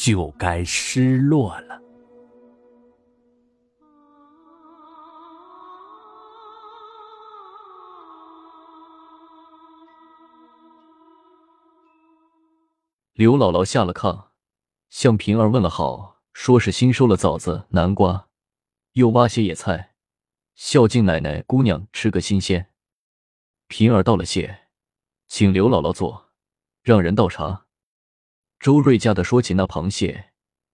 就该失落了。刘姥姥下了炕，向平儿问了好，说是新收了枣子、南瓜，又挖些野菜，孝敬奶奶、姑娘吃个新鲜。平儿道了谢，请刘姥姥坐，让人倒茶。周瑞家的说起那螃蟹，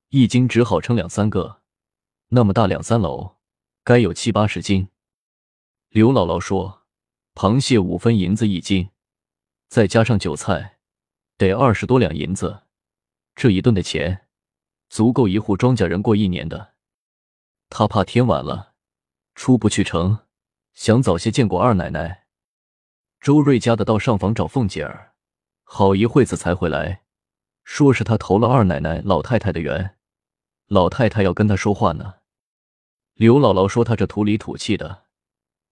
一斤只好称两三个，那么大两三篓，该有七八十斤。刘姥姥说，螃蟹五分银子一斤，再加上酒菜，得二十多两银子。这一顿的钱，足够一户庄稼人过一年的。他怕天晚了，出不去城，想早些见过二奶奶。周瑞家的到上房找凤姐儿，好一会子才回来。说是他投了二奶奶、老太太的缘，老太太要跟他说话呢。刘姥姥说他这土里土气的，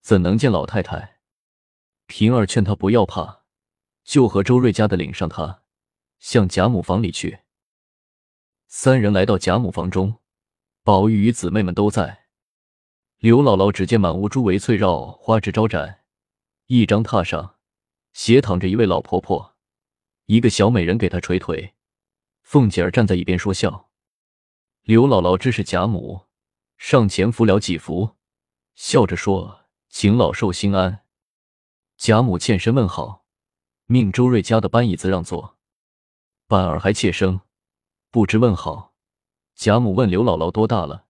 怎能见老太太？平儿劝他不要怕，就和周瑞家的领上他，向贾母房里去。三人来到贾母房中，宝玉与姊妹们都在。刘姥姥只见满屋珠围翠绕，花枝招展，一张榻上斜躺着一位老婆婆，一个小美人给她捶腿。凤姐儿站在一边说笑，刘姥姥知是贾母，上前扶了几扶，笑着说：“请老寿心安。”贾母欠身问好，命周瑞家的搬椅子让座。板儿还怯生，不知问好。贾母问刘姥姥多大了，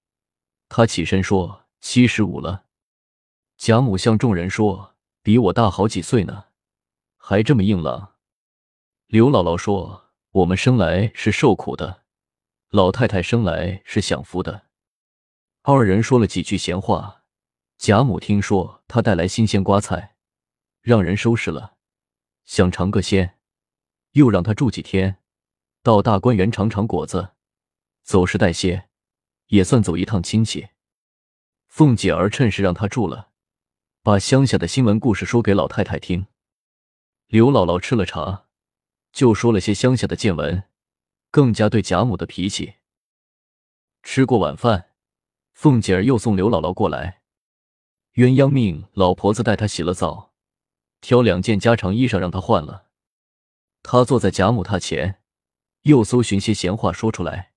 她起身说：“七十五了。”贾母向众人说：“比我大好几岁呢，还这么硬朗。”刘姥姥说。我们生来是受苦的，老太太生来是享福的。二人说了几句闲话，贾母听说他带来新鲜瓜菜，让人收拾了，想尝个鲜，又让他住几天，到大观园尝尝果子，走时带些，也算走一趟亲戚。凤姐儿趁势让他住了，把乡下的新闻故事说给老太太听。刘姥姥吃了茶。就说了些乡下的见闻，更加对贾母的脾气。吃过晚饭，凤姐儿又送刘姥姥过来。鸳鸯命老婆子带她洗了澡，挑两件家常衣裳让她换了。她坐在贾母榻前，又搜寻些闲话说出来。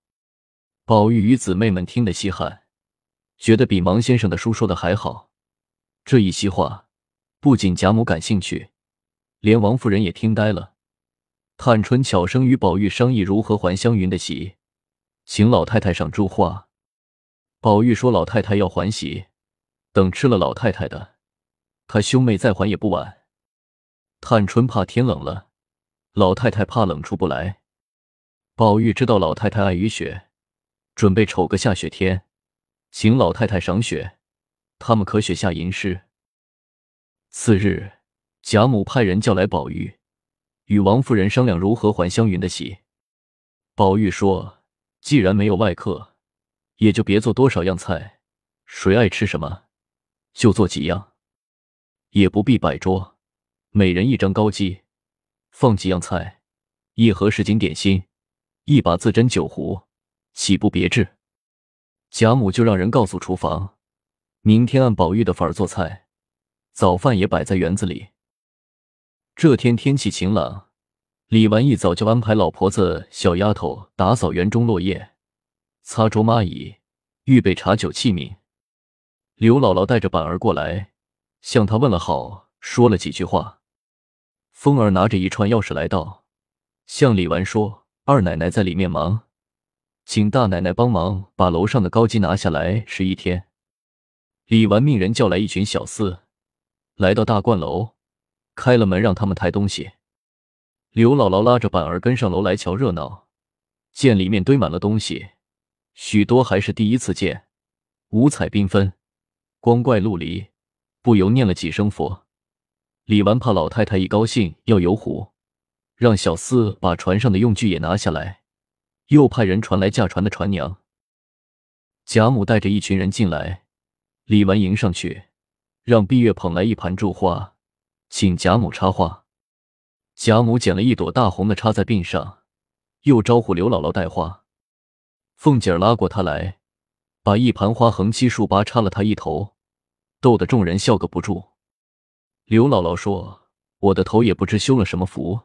宝玉与姊妹们听得稀罕，觉得比王先生的书说的还好。这一席话，不仅贾母感兴趣，连王夫人也听呆了。探春巧生与宝玉商议如何还湘云的席，请老太太赏珠花。宝玉说：“老太太要还席，等吃了老太太的，他兄妹再还也不晚。”探春怕天冷了，老太太怕冷出不来。宝玉知道老太太爱雨雪，准备瞅个下雪天，请老太太赏雪，他们可雪下吟诗。次日，贾母派人叫来宝玉。与王夫人商量如何还湘云的喜。宝玉说：“既然没有外客，也就别做多少样菜，谁爱吃什么，就做几样，也不必摆桌，每人一张高机，放几样菜，一盒什锦点心，一把自斟酒壶，岂不别致？”贾母就让人告诉厨房，明天按宝玉的法儿做菜，早饭也摆在园子里。这天天气晴朗，李纨一早就安排老婆子、小丫头打扫园中落叶，擦桌抹椅，预备茶酒器皿。刘姥姥带着板儿过来，向她问了好，说了几句话。凤儿拿着一串钥匙来到，向李纨说：“二奶奶在里面忙，请大奶奶帮忙把楼上的高机拿下来，十一天。”李纨命人叫来一群小厮，来到大观楼。开了门，让他们抬东西。刘姥姥拉着板儿跟上楼来瞧热闹，见里面堆满了东西，许多还是第一次见，五彩缤纷，光怪陆离，不由念了几声佛。李纨怕老太太一高兴要游湖，让小厮把船上的用具也拿下来，又派人传来驾船的船娘。贾母带着一群人进来，李纨迎上去，让碧月捧来一盘祝花，请贾母插花。贾母捡了一朵大红的插在鬓上，又招呼刘姥姥带花。凤姐儿拉过她来，把一盘花横七竖八插了她一头，逗得众人笑个不住。刘姥姥说：“我的头也不知修了什么福，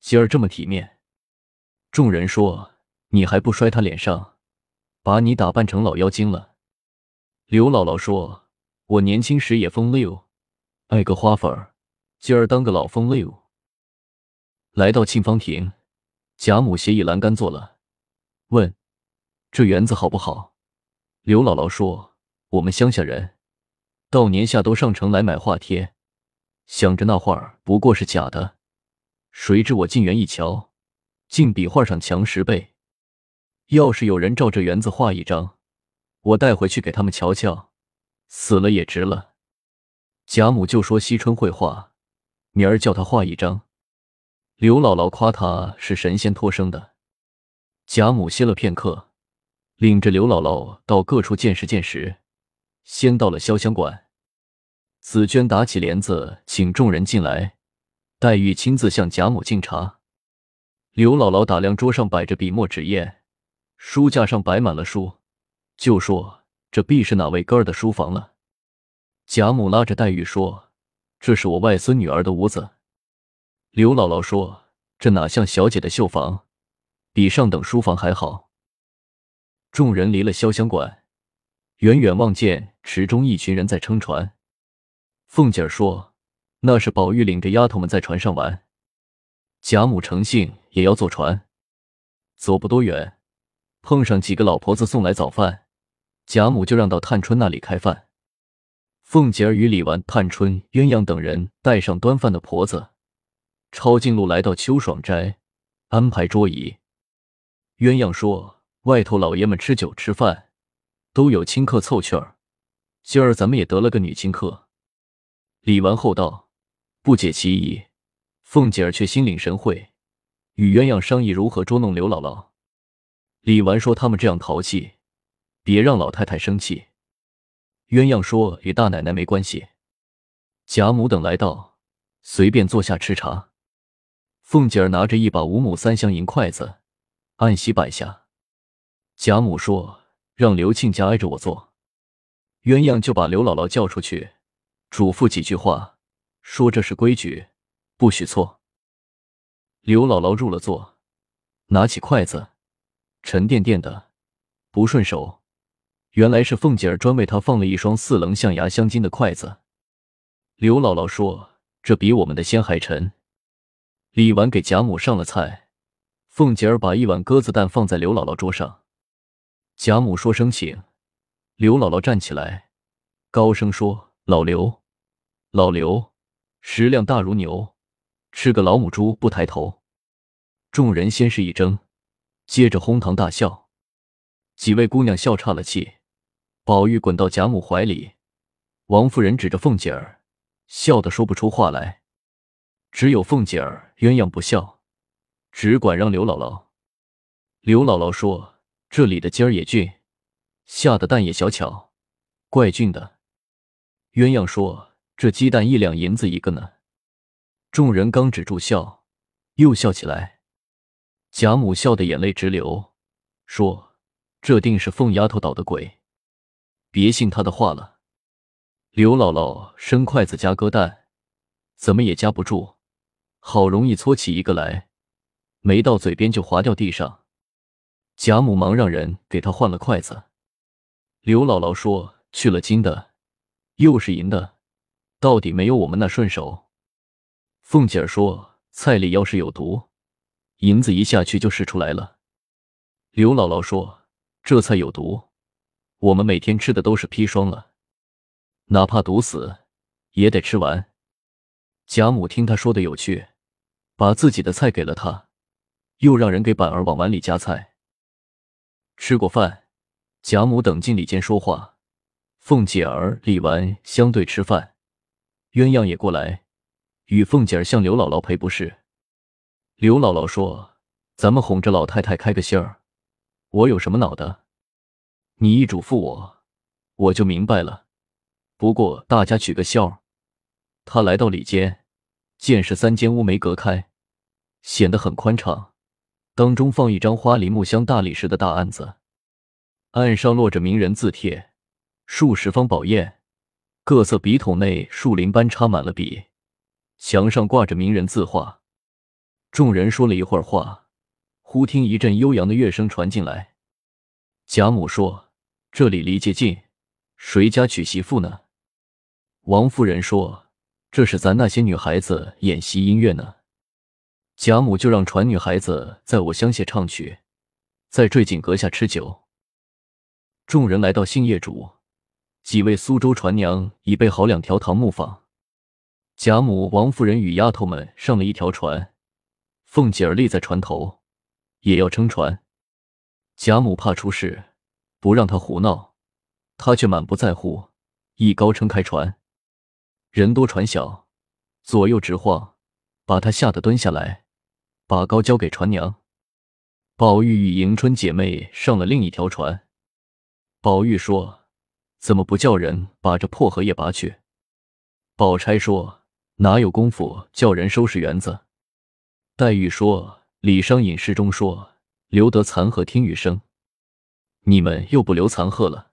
今儿这么体面。”众人说：“你还不摔他脸上，把你打扮成老妖精了。”刘姥姥说：“我年轻时也风流，爱个花粉儿，今儿当个老风流。”来到沁芳亭，贾母斜倚栏杆坐了，问：“这园子好不好？”刘姥姥说：“我们乡下人，到年下都上城来买画贴。”想着那画不过是假的，谁知我进园一瞧，竟比画上强十倍。要是有人照这园子画一张，我带回去给他们瞧瞧，死了也值了。贾母就说：“惜春会画，明儿叫他画一张。”刘姥姥夸他是神仙托生的。贾母歇了片刻，领着刘姥姥到各处见识见识，先到了潇湘馆。紫娟打起帘子，请众人进来。黛玉亲自向贾母敬茶。刘姥姥打量桌上摆着笔墨纸砚，书架上摆满了书，就说：“这必是哪位哥儿的书房了。”贾母拉着黛玉说：“这是我外孙女儿的屋子。”刘姥姥说：“这哪像小姐的绣房，比上等书房还好。”众人离了潇湘馆，远远望见池中一群人在撑船。凤姐儿说：“那是宝玉领着丫头们在船上玩。”贾母乘兴也要坐船，走不多远，碰上几个老婆子送来早饭，贾母就让到探春那里开饭。凤姐儿与李纨、探春、鸳鸯等人带上端饭的婆子，抄近路来到秋爽斋，安排桌椅。鸳鸯说：“外头老爷们吃酒吃饭，都有亲客凑趣儿，今儿咱们也得了个女亲客。”李纨后道：“不解其意。”凤姐儿却心领神会，与鸳鸯商议如何捉弄刘姥姥。李纨说：“他们这样淘气，别让老太太生气。”鸳鸯说：“与大奶奶没关系。”贾母等来到，随便坐下吃茶。凤姐儿拿着一把五亩三香银筷子，按席摆下。贾母说：“让刘亲家挨着我坐。”鸳鸯就把刘姥姥叫出去。嘱咐几句话，说这是规矩，不许错。刘姥姥入了座，拿起筷子，沉甸甸的，不顺手。原来是凤姐儿专为她放了一双四棱象牙镶金的筷子。刘姥姥说：“这比我们的先还沉。”李纨给贾母上了菜，凤姐儿把一碗鸽子蛋放在刘姥姥桌上。贾母说声请，刘姥姥站起来，高声说。老刘，老刘，食量大如牛，吃个老母猪不抬头。众人先是一怔，接着哄堂大笑。几位姑娘笑岔了气，宝玉滚到贾母怀里，王夫人指着凤姐儿，笑得说不出话来。只有凤姐儿鸳鸯不笑，只管让刘姥姥。刘姥姥说：“这里的鸡儿也俊，下的蛋也小巧，怪俊的。”鸳鸯说：“这鸡蛋一两银子一个呢。”众人刚止住笑，又笑起来。贾母笑得眼泪直流，说：“这定是凤丫头捣的鬼，别信他的话了。”刘姥姥伸筷子夹鸽蛋，怎么也夹不住，好容易搓起一个来，没到嘴边就滑掉地上。贾母忙让人给她换了筷子。刘姥姥说：“去了金的。”又是银的，到底没有我们那顺手。凤姐儿说：“菜里要是有毒，银子一下去就试出来了。”刘姥姥说：“这菜有毒，我们每天吃的都是砒霜了，哪怕毒死也得吃完。”贾母听他说的有趣，把自己的菜给了他，又让人给板儿往碗里夹菜。吃过饭，贾母等进里间说话。凤姐儿、李纨相对吃饭，鸳鸯也过来，与凤姐儿向刘姥姥赔不是。刘姥姥说：“咱们哄着老太太开个心儿，我有什么恼的？你一嘱咐我，我就明白了。不过大家取个笑。”他来到里间，见是三间屋没隔开，显得很宽敞。当中放一张花梨木箱大理石的大案子，案上落着名人字帖。数十方宝砚，各色笔筒内树林般插满了笔，墙上挂着名人字画。众人说了一会儿话，忽听一阵悠扬的乐声传进来。贾母说：“这里离街近，谁家娶媳妇呢？”王夫人说：“这是咱那些女孩子演习音乐呢。”贾母就让传女孩子在我乡下唱曲，在坠锦阁下吃酒。众人来到杏叶渚。几位苏州船娘已备好两条唐木舫，贾母、王夫人与丫头们上了一条船，凤姐儿立在船头，也要撑船。贾母怕出事，不让他胡闹，他却满不在乎，一高撑开船。人多船小，左右直晃，把他吓得蹲下来，把高交给船娘。宝玉与迎春姐妹上了另一条船，宝玉说。怎么不叫人把这破荷叶拔去？宝钗说：“哪有功夫叫人收拾园子？”黛玉说：“李商隐诗中说，留得残荷听雨声，你们又不留残荷了。”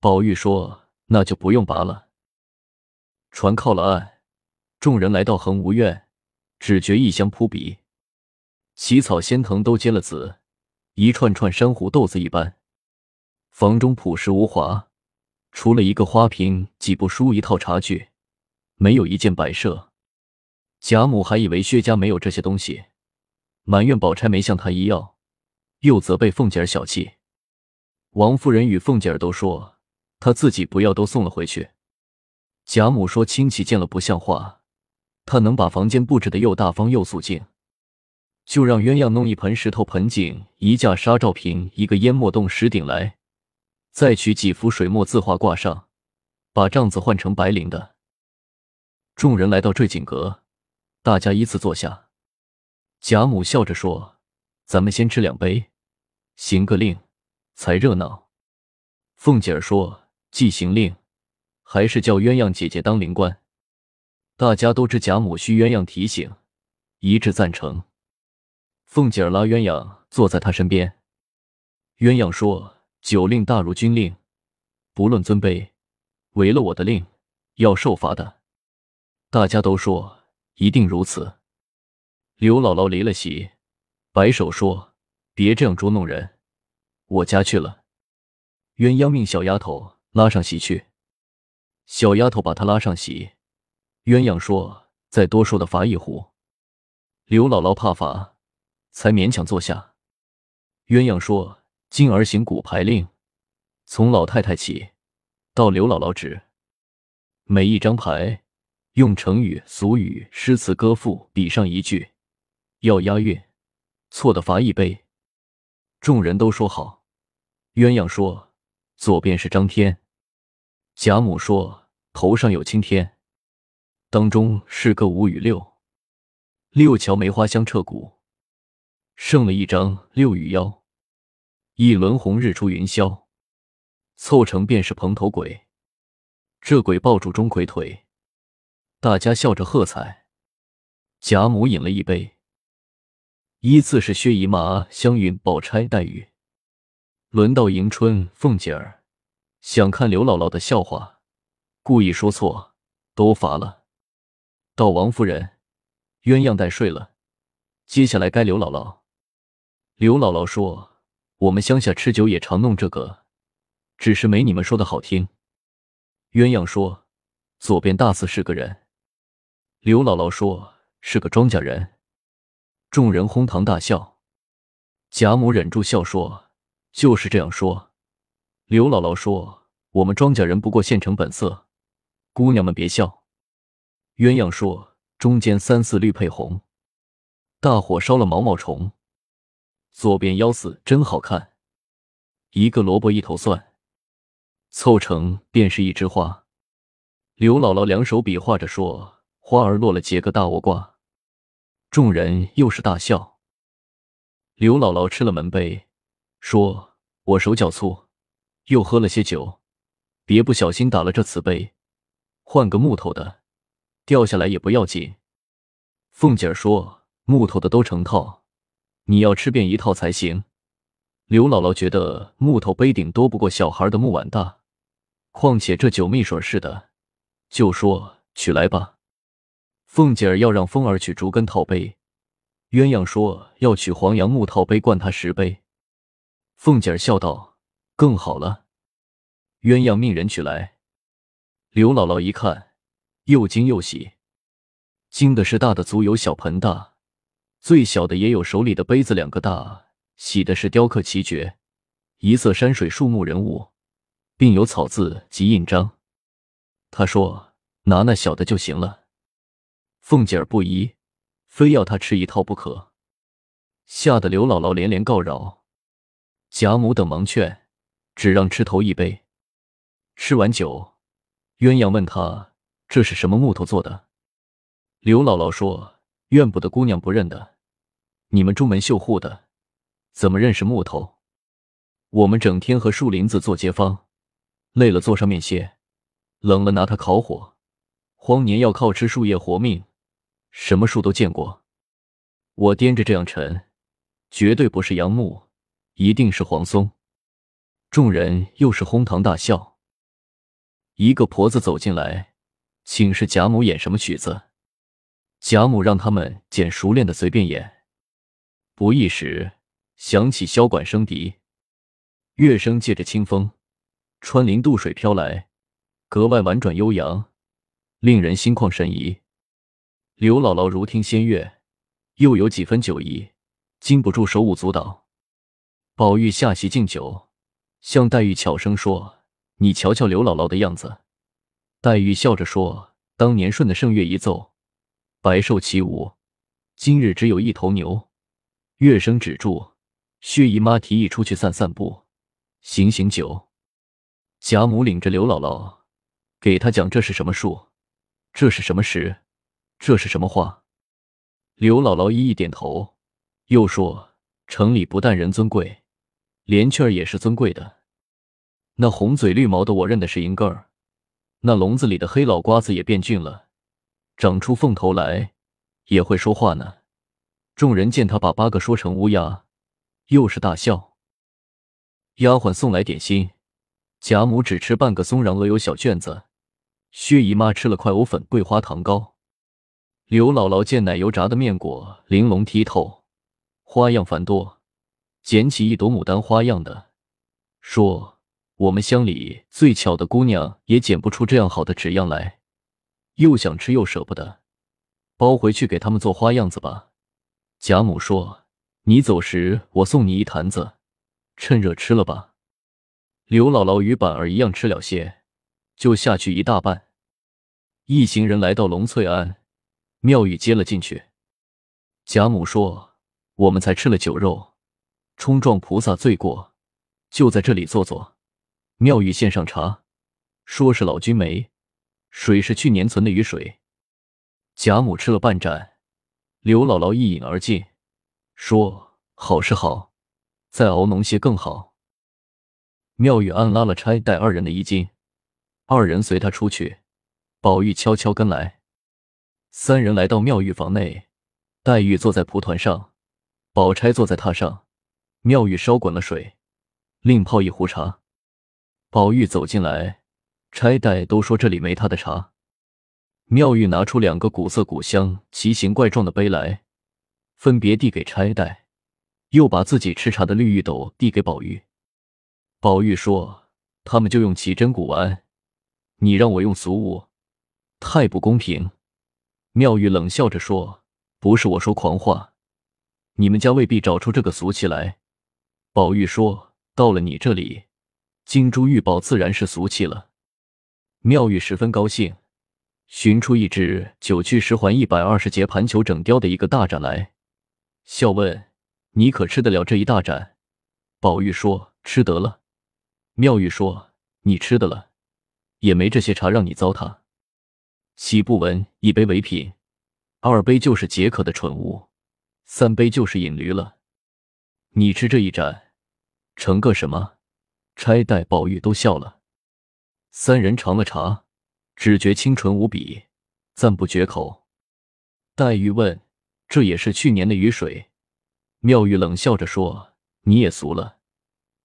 宝玉说：“那就不用拔了。”船靠了岸，众人来到恒芜院，只觉异香扑鼻，奇草仙藤都结了籽，一串串珊瑚豆子一般。房中朴实无华。除了一个花瓶、几部书、一套茶具，没有一件摆设。贾母还以为薛家没有这些东西，埋怨宝钗没向她一要，又责备凤姐儿小气。王夫人与凤姐儿都说她自己不要，都送了回去。贾母说亲戚见了不像话，她能把房间布置的又大方又肃静，就让鸳鸯弄一盆石头盆景、一架纱罩瓶、一个烟墨洞石鼎来。再取几幅水墨字画挂上，把帐子换成白绫的。众人来到坠锦阁，大家依次坐下。贾母笑着说：“咱们先吃两杯，行个令，才热闹。”凤姐儿说：“既行令，还是叫鸳鸯姐姐当灵官。”大家都知贾母需鸳鸯提醒，一致赞成。凤姐儿拉鸳鸯坐在她身边，鸳鸯说。酒令大如军令，不论尊卑，违了我的令，要受罚的。大家都说一定如此。刘姥姥离了席，摆手说：“别这样捉弄人，我家去了。”鸳鸯命小丫头拉上席去。小丫头把她拉上席。鸳鸯说：“再多说的罚一壶。”刘姥姥怕罚，才勉强坐下。鸳鸯说。今儿行骨牌令，从老太太起，到刘姥姥止。每一张牌用成语、俗语、诗词歌赋比上一句，要押韵，错的罚一杯。众人都说好。鸳鸯说：“左边是张天。”贾母说：“头上有青天。”当中是个五与六，六桥梅花香彻骨。剩了一张六与幺。一轮红日出云霄，凑成便是蓬头鬼。这鬼抱住钟馗腿，大家笑着喝彩。贾母饮了一杯。依次是薛姨妈、湘云、宝钗、黛玉，轮到迎春、凤姐儿，想看刘姥姥的笑话，故意说错，都罚了。到王夫人，鸳鸯带睡了，接下来该刘姥姥。刘姥姥说。我们乡下吃酒也常弄这个，只是没你们说的好听。鸳鸯说：“左边大似是个人。”刘姥姥说：“是个庄稼人。”众人哄堂大笑。贾母忍住笑说：“就是这样说。”刘姥姥说：“我们庄稼人不过现成本色，姑娘们别笑。”鸳鸯说：“中间三四绿配红，大火烧了毛毛虫。”左边腰四真好看，一个萝卜一头蒜，凑成便是一枝花。刘姥姥两手比划着说：“花儿落了，结个大倭瓜。”众人又是大笑。刘姥姥吃了门杯，说：“我手脚粗，又喝了些酒，别不小心打了这瓷杯，换个木头的，掉下来也不要紧。”凤姐儿说：“木头的都成套，你要吃遍一套才行。”刘姥姥觉得木头杯顶多不过小孩的木碗大，况且这酒蜜水似的，就说取来吧。凤姐儿要让凤儿取竹根套杯，鸳鸯说要取黄杨木套杯灌他十杯。凤姐儿笑道：“更好了。”鸳鸯命人取来。刘姥姥一看，又惊又喜。惊的是大的足有小盆大，最小的也有手里的杯子两个大；喜的是雕刻奇绝，一色山水树木人物，并有草字及印章。他说：“拿那小的就行了。”凤姐儿不依，非要他吃一套不可，吓得刘姥姥连连告饶。贾母等忙劝，只让吃头一杯。吃完酒，鸳鸯问他：“这是什么木头做的？”刘姥姥说：“院补的姑娘不认得，你们朱门绣户的，怎么认识木头？我们整天和树林子做街坊，累了坐上面歇，冷了拿它烤火，荒年要靠吃树叶活命，什么树都见过。我掂着这样沉，绝对不是杨木，一定是黄松。”众人又是哄堂大笑。一个婆子走进来，请示贾母演什么曲子。贾母让他们捡熟练的随便演，不一时响起箫管笙笛，乐声借着清风，穿林渡水飘来，格外婉转悠扬，令人心旷神怡。刘姥姥如听仙乐，又有几分酒意，禁不住手舞足蹈。宝玉下席敬酒，向黛玉悄声说：“你瞧瞧刘姥姥的样子。”黛玉笑着说：“当年顺的圣乐一奏。”白兽起舞，今日只有一头牛。乐声止住，薛姨妈提议出去散散步，醒醒酒。贾母领着刘姥姥，给她讲这是什么树，这是什么石，这是什么花。刘姥姥一一点头，又说：“城里不但人尊贵，连雀儿也是尊贵的。那红嘴绿毛的，我认的是银盖儿；那笼子里的黑老瓜子也变俊了。”长出凤头来，也会说话呢。众人见他把八个说成乌鸦，又是大笑。丫鬟送来点心，贾母只吃半个松瓤鹅油小卷子，薛姨妈吃了块藕粉桂花糖糕。刘姥姥见奶油炸的面果玲珑剔透，花样繁多，捡起一朵牡丹花样的，说：“我们乡里最巧的姑娘也捡不出这样好的纸样来。”又想吃又舍不得，包回去给他们做花样子吧。贾母说：“你走时我送你一坛子，趁热吃了吧。”刘姥姥与板儿一样吃了些，就下去一大半。一行人来到龙翠庵，妙玉接了进去。贾母说：“我们才吃了酒肉，冲撞菩萨罪过，就在这里坐坐。”妙玉献上茶，说是老君梅。水是去年存的雨水。贾母吃了半盏，刘姥姥一饮而尽，说：“好是好，再熬浓些更好。”妙玉暗拉了钗带二人的衣襟，二人随他出去，宝玉悄悄跟来。三人来到妙玉房内，黛玉坐在蒲团上，宝钗坐在榻上。妙玉烧滚了水，另泡一壶茶。宝玉走进来。钗黛都说这里没他的茶。妙玉拿出两个古色古香、奇形怪状的杯来，分别递给钗黛，又把自己吃茶的绿玉斗递给宝玉。宝玉说：“他们就用奇珍古玩，你让我用俗物，太不公平。”妙玉冷笑着说：“不是我说狂话，你们家未必找出这个俗气来。”宝玉说：“到了你这里，金珠玉宝自然是俗气了。”妙玉十分高兴，寻出一只九曲十环一百二十节盘球整雕的一个大盏来，笑问：“你可吃得了这一大盏？”宝玉说：“吃得了。”妙玉说：“你吃的了，也没这些茶让你糟蹋。岂不闻一杯为品，二杯就是解渴的蠢物，三杯就是饮驴了。你吃这一盏，成个什么？”钗、黛、宝玉都笑了。三人尝了茶，只觉清纯无比，赞不绝口。黛玉问：“这也是去年的雨水？”妙玉冷笑着说：“你也俗了，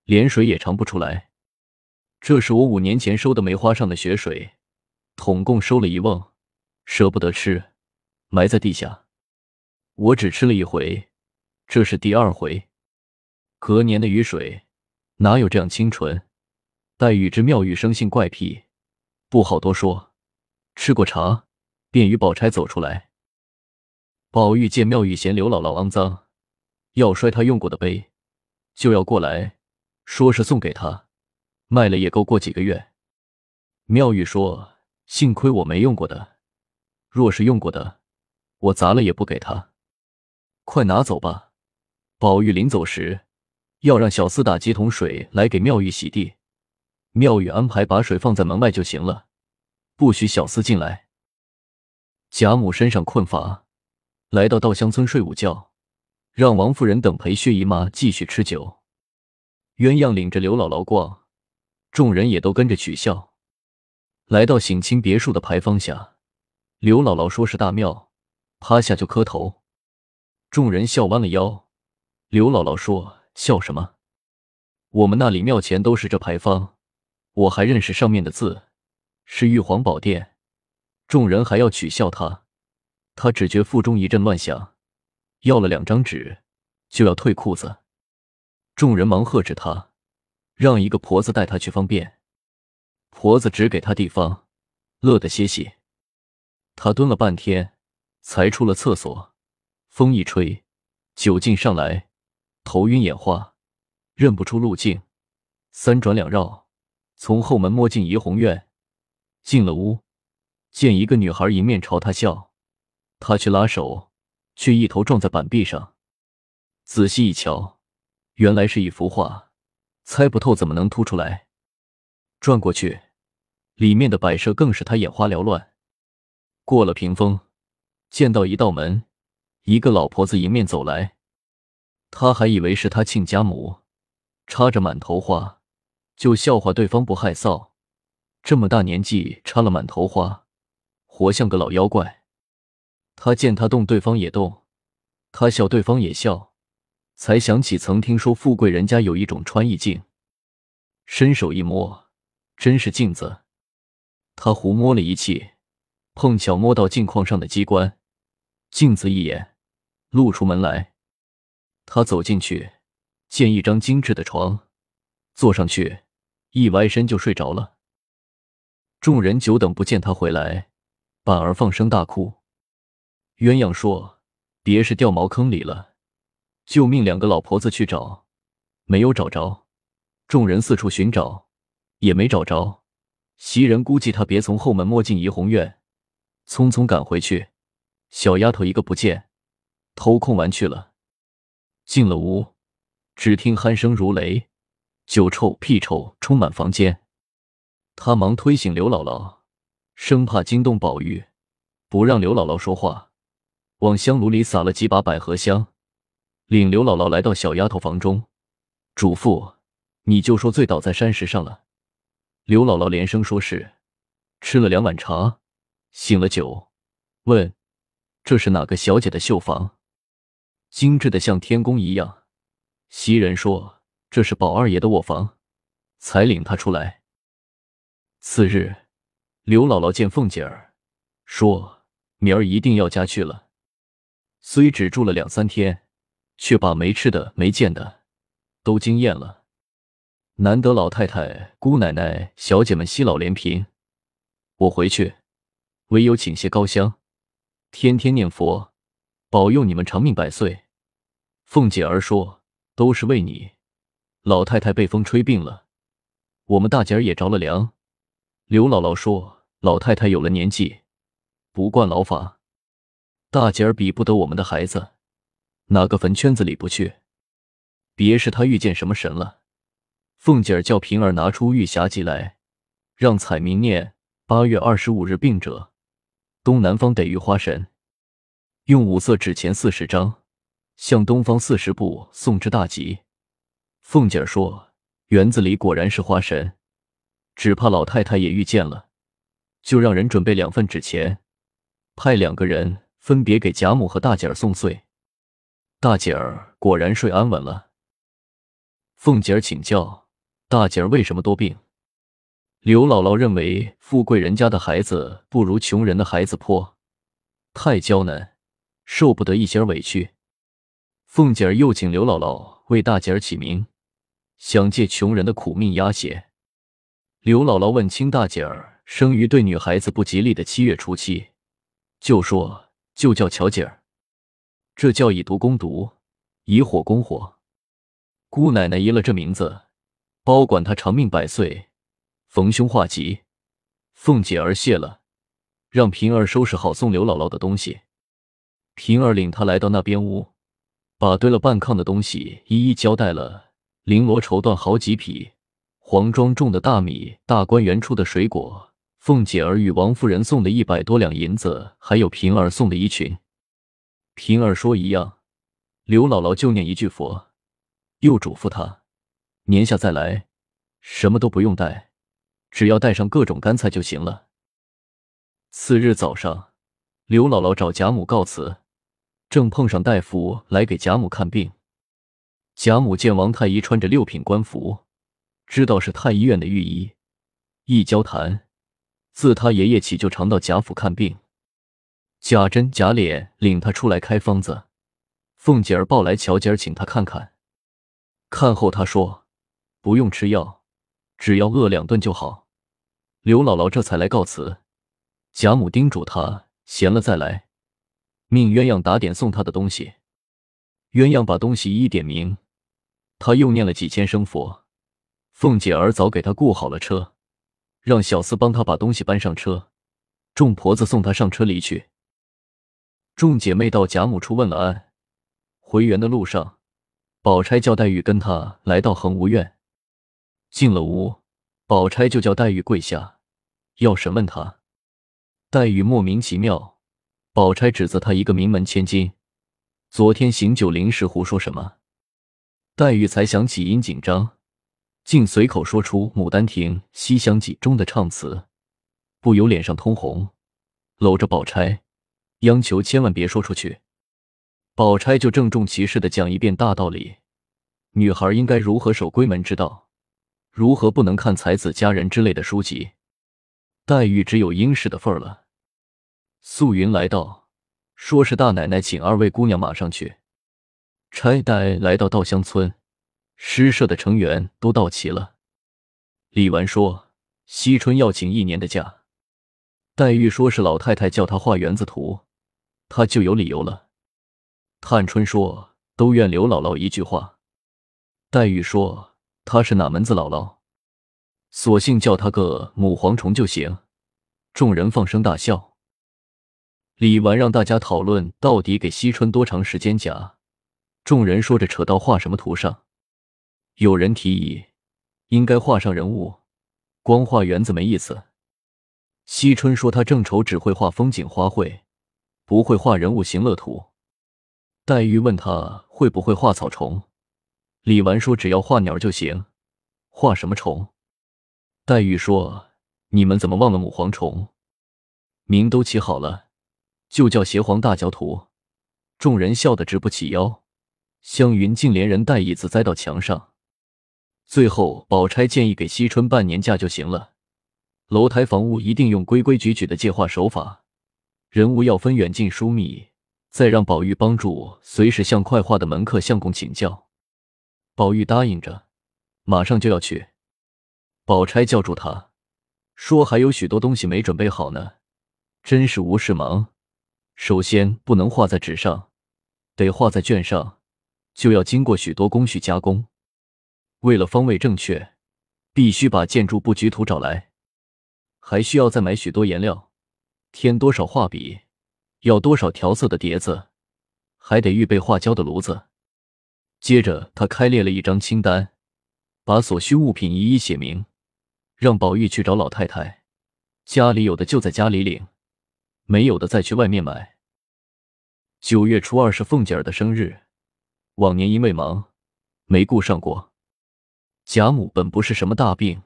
连水也尝不出来。这是我五年前收的梅花上的雪水，统共收了一瓮，舍不得吃，埋在地下。我只吃了一回，这是第二回。隔年的雨水哪有这样清纯？”黛玉知妙玉生性怪癖，不好多说。吃过茶，便与宝钗走出来。宝玉见妙玉嫌刘姥姥肮脏。要摔她用过的杯，就要过来，说是送给她，卖了也够过几个月。妙玉说：“幸亏我没用过的，若是用过的，我砸了也不给他。快拿走吧。”宝玉临走时，要让小厮打几桶水来给妙玉洗地。妙玉安排把水放在门外就行了，不许小厮进来。贾母身上困乏，来到稻香村睡午觉。让王夫人等陪薛姨妈继续吃酒，鸳鸯领着刘姥姥逛，众人也都跟着取笑。来到省亲别墅的牌坊下，刘姥姥说是大庙，趴下就磕头。众人笑弯了腰。刘姥姥说：“笑什么？我们那里庙前都是这牌坊，我还认识上面的字，是玉皇宝殿。”众人还要取笑他，他只觉腹中一阵乱响。要了两张纸，就要退裤子。众人忙喝止他，让一个婆子带他去方便。婆子指给他地方，乐得歇息。他蹲了半天，才出了厕所。风一吹，酒劲上来，头晕眼花，认不出路径，三转两绕，从后门摸进怡红院。进了屋，见一个女孩迎面朝他笑，他去拉手。却一头撞在板壁上，仔细一瞧，原来是一幅画，猜不透怎么能凸出来。转过去，里面的摆设更使他眼花缭乱。过了屏风，见到一道门，一个老婆子迎面走来，他还以为是他亲家母，插着满头花，就笑话对方不害臊，这么大年纪插了满头花，活像个老妖怪。他见他动，对方也动；他笑，对方也笑。才想起曾听说富贵人家有一种穿衣镜，伸手一摸，真是镜子。他胡摸了一气，碰巧摸到镜框上的机关，镜子一眼，露出门来。他走进去，见一张精致的床，坐上去，一歪身就睡着了。众人久等不见他回来，反而放声大哭。鸳鸯说：“别是掉茅坑里了，就命两个老婆子去找，没有找着。众人四处寻找，也没找着。袭人估计他别从后门摸进怡红院，匆匆赶回去。小丫头一个不见，偷空玩去了。进了屋，只听鼾声如雷，酒臭屁臭充满房间。他忙推醒刘姥姥，生怕惊动宝玉，不让刘姥姥说话。”往香炉里撒了几把百合香，领刘姥姥来到小丫头房中，嘱咐：“你就说醉倒在山石上了。”刘姥姥连声说是，吃了两碗茶，醒了酒，问：“这是哪个小姐的绣房？精致的像天宫一样。”袭人说：“这是宝二爷的卧房。”才领他出来。次日，刘姥姥见凤姐儿，说：“明儿一定要家去了。”虽只住了两三天，却把没吃的、没见的都惊艳了。难得老太太、姑奶奶、小姐们惜老怜贫，我回去唯有请些高香，天天念佛，保佑你们长命百岁。凤姐儿说：“都是为你，老太太被风吹病了，我们大姐儿也着了凉。”刘姥姥说：“老太太有了年纪，不惯老法。”大姐儿比不得我们的孩子，哪个坟圈子里不去？别是他遇见什么神了，凤姐儿叫平儿拿出《玉匣记》来，让彩明念八月二十五日病者，东南方得遇花神，用五色纸钱四十张，向东方四十步送之大吉。凤姐儿说：“园子里果然是花神，只怕老太太也遇见了，就让人准备两份纸钱，派两个人分别给贾母和大姐儿送岁。大姐儿果然睡安稳了。”凤姐儿请教：“大姐儿为什么多病？”刘姥姥认为，富贵人家的孩子不如穷人的孩子泼，太娇嫩，受不得一些委屈。凤姐儿又请刘姥姥为大姐儿起名。想借穷人的苦命压邪。刘姥姥问亲大姐儿生于对女孩子不吉利的七月初七，就说就叫巧姐儿，这叫以毒攻毒，以火攻火。姑奶奶依了这名字，包管她长命百岁，逢凶化吉。凤姐儿谢了，让平儿收拾好送刘姥姥的东西。平儿领他来到那边屋，把堆了半炕的东西一一交代了。绫罗绸缎好几匹，黄庄种的大米，大观园出的水果，凤姐儿与王夫人送的一百多两银子，还有平儿送的衣裙。平儿说一样，刘姥姥就念一句佛，又嘱咐他年下再来，什么都不用带，只要带上各种干菜就行了。次日早上，刘姥姥找贾母告辞，正碰上大夫来给贾母看病。贾母见王太医穿着六品官服，知道是太医院的御医。一交谈，自他爷爷起就常到贾府看病。贾珍、贾琏领他出来开方子，凤姐儿抱来乔姐儿请他看看。看后他说：“不用吃药，只要饿两顿就好。”刘姥姥这才来告辞。贾母叮嘱他闲了再来，命鸳鸯打点送他的东西。鸳鸯把东西一一点名。他又念了几千声佛，凤姐儿早给他雇好了车，让小厮帮他把东西搬上车，众婆子送他上车离去。众姐妹到贾母处问了安，回园的路上，宝钗叫黛玉跟他来到恒芜院，进了屋，宝钗就叫黛玉跪下，要审问她。黛玉莫名其妙，宝钗指责他一个名门千金，昨天行酒临时胡说什么。黛玉才想起因紧张，竟随口说出《牡丹亭·西厢记》中的唱词，不由脸上通红，搂着宝钗，央求千万别说出去。宝钗就郑重其事的讲一遍大道理：女孩应该如何守闺门之道，如何不能看才子佳人之类的书籍。黛玉只有应试的份儿了。素云来到，说是大奶奶请二位姑娘马上去。差代来到稻香村，诗社的成员都到齐了。李纨说：“惜春要请一年的假。”黛玉说是老太太叫她画园子图，她就有理由了。探春说：“都怨刘姥姥一句话。”黛玉说：“她是哪门子姥姥？索性叫她个母蝗虫就行。”众人放声大笑。李纨让大家讨论到底给惜春多长时间假。众人说着扯到画什么图上，有人提议应该画上人物，光画园子没意思。惜春说他正愁只会画风景花卉，不会画人物行乐图。黛玉问他会不会画草虫，李纨说只要画鸟就行，画什么虫？黛玉说你们怎么忘了母蝗虫？名都起好了，就叫邪皇大教徒。众人笑得直不起腰。湘云竟连人带椅子栽到墙上。最后，宝钗建议给惜春半年假就行了。楼台房屋一定用规规矩矩的借画手法，人物要分远近疏密，再让宝玉帮助，随时向快画的门客相公请教。宝玉答应着，马上就要去。宝钗叫住他，说还有许多东西没准备好呢，真是无事忙。首先不能画在纸上，得画在卷上。就要经过许多工序加工，为了方位正确，必须把建筑布局图找来，还需要再买许多颜料，添多少画笔，要多少调色的碟子，还得预备画胶的炉子。接着，他开列了一张清单，把所需物品一一写明，让宝玉去找老太太，家里有的就在家里领，没有的再去外面买。九月初二是凤姐儿的生日，往年因为忙没顾上过。贾母本不是什么大病，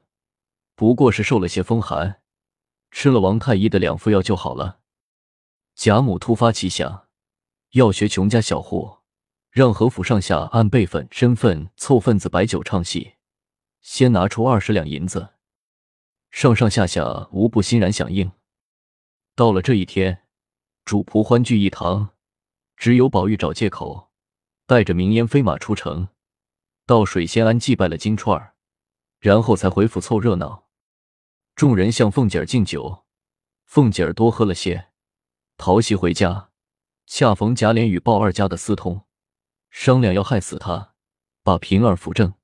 不过是受了些风寒，吃了王太医的两副药就好了。贾母突发奇想，要学穷家小户，让何府上下按辈分、身份凑份子摆酒唱戏。先拿出二十两银子，上上下下无不欣然响应。到了这一天，主仆欢聚一堂，只有宝玉找借口，带着明烟飞马出城，到水仙庵祭拜了金钏儿，然后才回府凑热闹。众人向凤姐儿敬酒，凤姐儿多喝了些，逃袭回家。恰逢贾琏与鲍二家的私通，商量要害死他，把平儿扶正。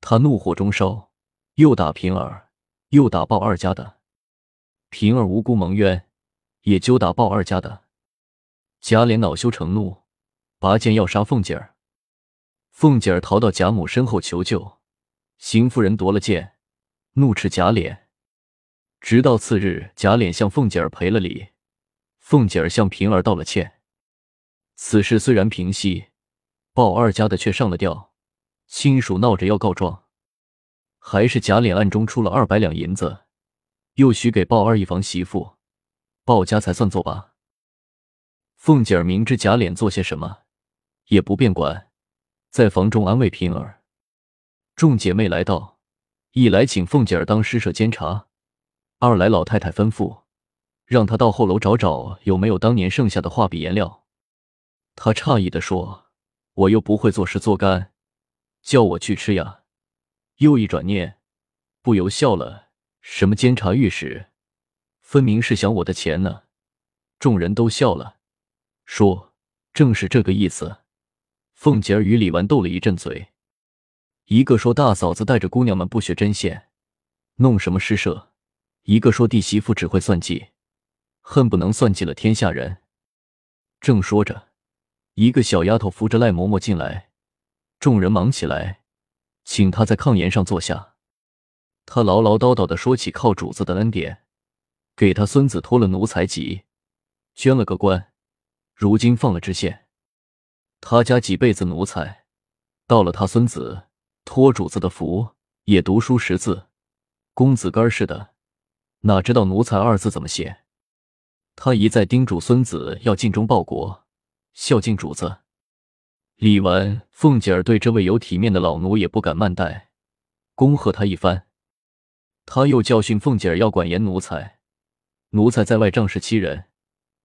他怒火中烧，又打平儿，又打鲍二家的。平儿无辜蒙冤，也揪打鲍二家的。贾琏恼羞成怒，拔剑要杀凤姐儿。凤姐儿逃到贾母身后求救，邢夫人夺了剑，怒斥贾琏。直到次日，贾琏向凤姐儿赔了礼，凤姐儿向平儿道了歉。此事虽然平息，鲍二家的却上了吊。亲属闹着要告状，还是贾琏暗中出了二百两银子，又许给鲍二一房媳妇，鲍家才算作罢。凤姐儿明知贾琏做些什么，也不便管，在房中安慰平儿。众姐妹来到，一来请凤姐儿当施舍监察，二来老太太吩咐，让她到后楼找找有没有当年剩下的画笔颜料。她诧异的说：“我又不会作诗作干。”叫我去吃呀！又一转念，不由笑了。什么监察御史，分明是想我的钱呢！众人都笑了，说：“正是这个意思。”凤姐儿与李纨斗了一阵嘴，一个说大嫂子带着姑娘们不学针线，弄什么诗社；一个说弟媳妇只会算计，恨不能算计了天下人。正说着，一个小丫头扶着赖嬷嬷进来。众人忙起来，请她在炕沿上坐下。他唠唠叨叨的说起靠主子的恩典，给他孙子托了奴才籍，捐了个官，如今放了知县。他家几辈子奴才，到了他孙子托主子的福，也读书识字，公子哥似的，哪知道奴才二字怎么写？他一再叮嘱孙子要尽忠报国，孝敬主子。李纨、凤姐儿对这位有体面的老奴也不敢慢待，恭贺他一番。他又教训凤姐儿要管严奴才，奴才在外仗势欺人，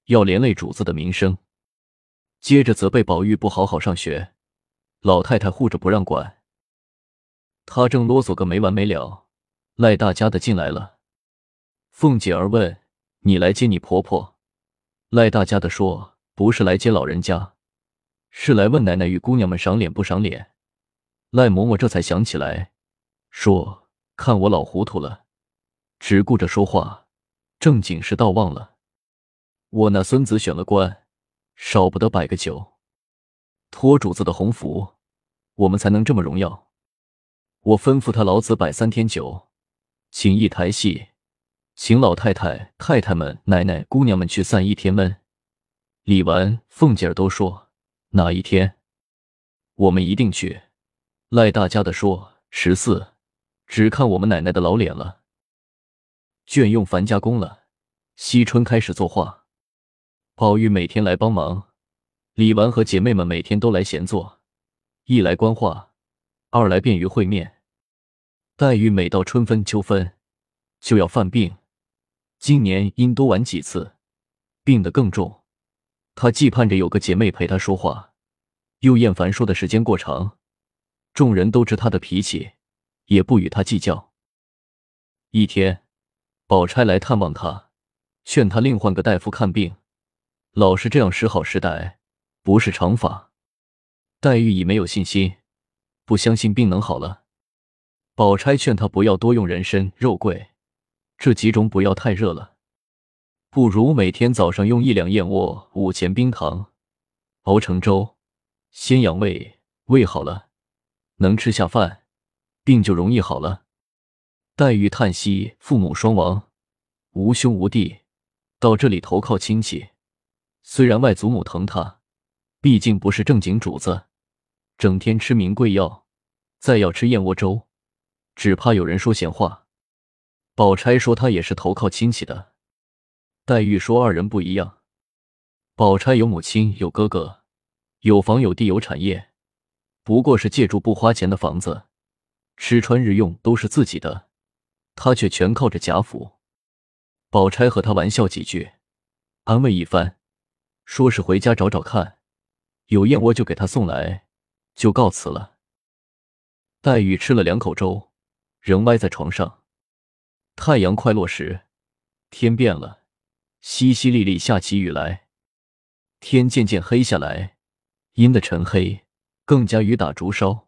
要连累主子的名声。接着责备宝玉不好好上学，老太太护着不让管。他正啰嗦个没完没了，赖大家的进来了。凤姐儿问：“你来接你婆婆？”赖大家的说：“不是来接老人家。”是来问奶奶与姑娘们赏脸不赏脸？赖嬷嬷这才想起来，说：“看我老糊涂了，只顾着说话，正经事倒忘了。我那孙子选了官，少不得摆个酒，托主子的鸿福，我们才能这么荣耀。我吩咐他老子摆三天酒，请一台戏，请老太太、太太们、奶奶、姑娘们去散一天闷。李纨、凤姐儿都说。”哪一天，我们一定去。赖大家的说十四，只看我们奶奶的老脸了。倦用樊家工了。惜春开始作画，宝玉每天来帮忙，李纨和姐妹们每天都来闲坐，一来观画，二来便于会面。黛玉每到春分、秋分就要犯病，今年因多玩几次，病得更重。他既盼着有个姐妹陪他说话，又厌烦说的时间过长。众人都知他的脾气，也不与他计较。一天，宝钗来探望他，劝他另换个大夫看病，老是这样时好时歹，不是常法。黛玉已没有信心，不相信病能好了。宝钗劝他不要多用人参、肉桂，这几种补药太热了。不如每天早上用一两燕窝、五钱冰糖熬成粥，先养胃，胃好了能吃下饭，病就容易好了。黛玉叹息：“父母双亡，无兄无弟，到这里投靠亲戚。虽然外祖母疼他，毕竟不是正经主子，整天吃名贵药，再要吃燕窝粥，只怕有人说闲话。”宝钗说：“她也是投靠亲戚的。”黛玉说：“二人不一样。宝钗有母亲，有哥哥，有房有地有产业，不过是借住不花钱的房子，吃穿日用都是自己的。”他却全靠着贾府。宝钗和他玩笑几句，安慰一番，说是回家找找看，有燕窝就给他送来，就告辞了。黛玉吃了两口粥，仍歪在床上。太阳快落时，天变了，淅淅沥沥下起雨来，天渐渐黑下来，阴的沉黑，更加雨打竹梢，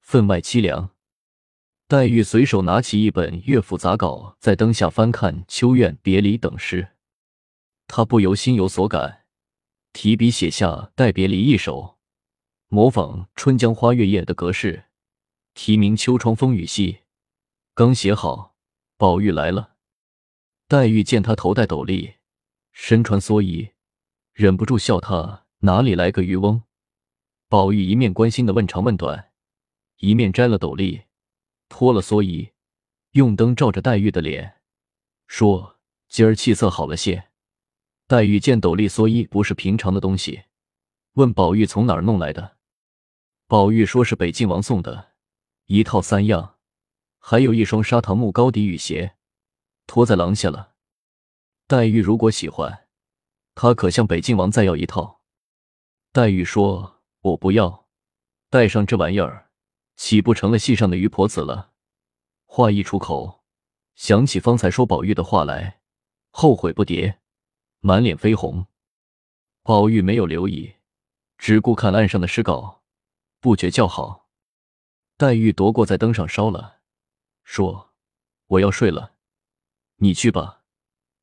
分外凄凉。黛玉随手拿起一本乐府杂稿，在灯下翻看《秋怨》《别离》等诗，她不由心有所感，提笔写下《待别离》一首，模仿《春江花月夜》的格式，题名《秋窗风雨夕》。刚写好，宝玉来了。黛玉见他头戴斗笠，身穿蓑衣，忍不住笑他哪里来个渔翁。宝玉一面关心的问长问短，一面摘了斗笠。脱了蓑衣，用灯照着黛玉的脸，说：“今儿气色好了些。”黛玉见斗笠蓑衣不是平常的东西，问宝玉从哪儿弄来的。宝玉说是北静王送的，一套三样，还有一双砂糖木高底雨鞋，脱在廊下了。黛玉如果喜欢，他可向北静王再要一套。黛玉说：“我不要，带上这玩意儿。”岂不成了戏上的鱼婆子了？话一出口，想起方才说宝玉的话来，后悔不迭，满脸绯红。宝玉没有留意，只顾看案上的诗稿，不觉叫好。黛玉夺过在灯上烧了，说：“我要睡了，你去吧。”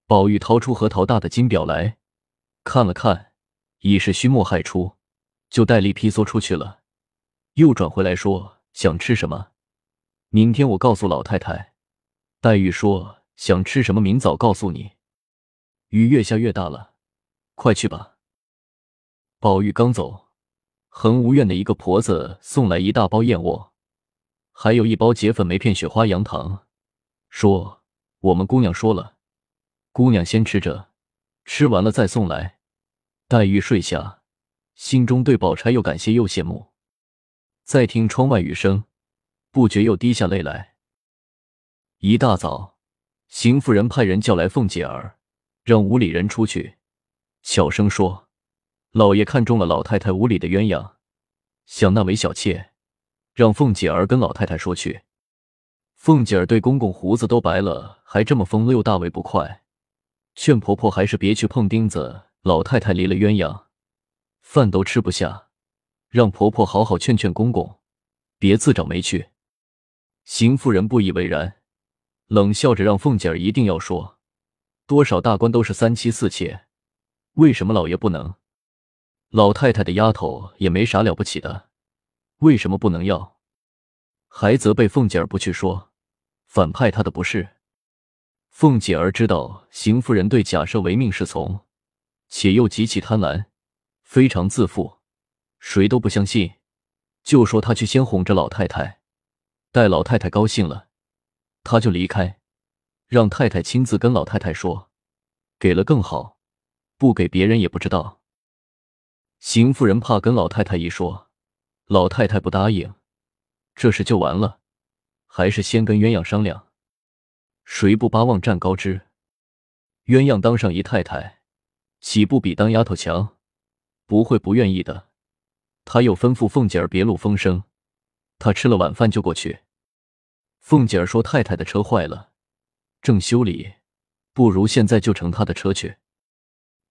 宝玉掏出核桃大的金表来看了看，已是虚末亥初，就带力披蓑出去了，又转回来说。想吃什么？明天我告诉老太太。黛玉说：“想吃什么，明早告诉你。”雨越下越大了，快去吧。宝玉刚走，恒芜院的一个婆子送来一大包燕窝，还有一包结粉梅片雪花羊糖，说：“我们姑娘说了，姑娘先吃着，吃完了再送来。”黛玉睡下，心中对宝钗又感谢又羡慕。再听窗外雨声，不觉又滴下泪来。一大早，邢夫人派人叫来凤姐儿，让屋里人出去，小声说：“老爷看中了老太太屋里的鸳鸯，想纳为小妾，让凤姐儿跟老太太说去。”凤姐儿对公公胡子都白了，还这么风溜，大为不快，劝婆婆还是别去碰钉子。老太太离了鸳鸯，饭都吃不下。让婆婆好好劝劝公公，别自找没趣。邢夫人不以为然，冷笑着让凤姐儿一定要说，多少大官都是三妻四妾，为什么老爷不能？老太太的丫头也没啥了不起的，为什么不能要？还责备凤姐儿不去说，反派她的不是。凤姐儿知道邢夫人对贾赦唯命是从，且又极其贪婪，非常自负。谁都不相信，就说他去先哄着老太太，待老太太高兴了，他就离开，让太太亲自跟老太太说，给了更好，不给别人也不知道。邢夫人怕跟老太太一说，老太太不答应，这事就完了，还是先跟鸳鸯商量，谁不巴望占高枝？鸳鸯当上姨太太，岂不比当丫头强？不会不愿意的。他又吩咐凤姐儿别露风声，他吃了晚饭就过去。凤姐儿说：“太太的车坏了，正修理，不如现在就乘她的车去。”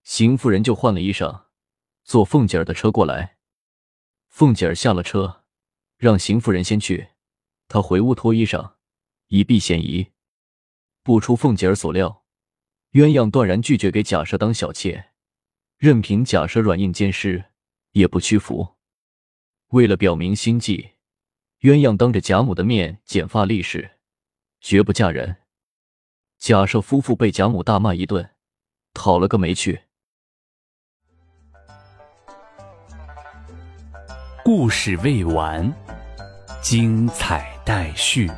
邢夫人就换了衣裳，坐凤姐儿的车过来。凤姐儿下了车，让邢夫人先去，她回屋脱衣裳，以避嫌疑。不出凤姐儿所料，鸳鸯断然拒绝给贾赦当小妾，任凭贾赦软硬兼施，也不屈服。为了表明心迹，鸳鸯当着贾母的面剪发立誓，绝不嫁人。贾赦夫妇被贾母大骂一顿，讨了个没趣。故事未完，精彩待续。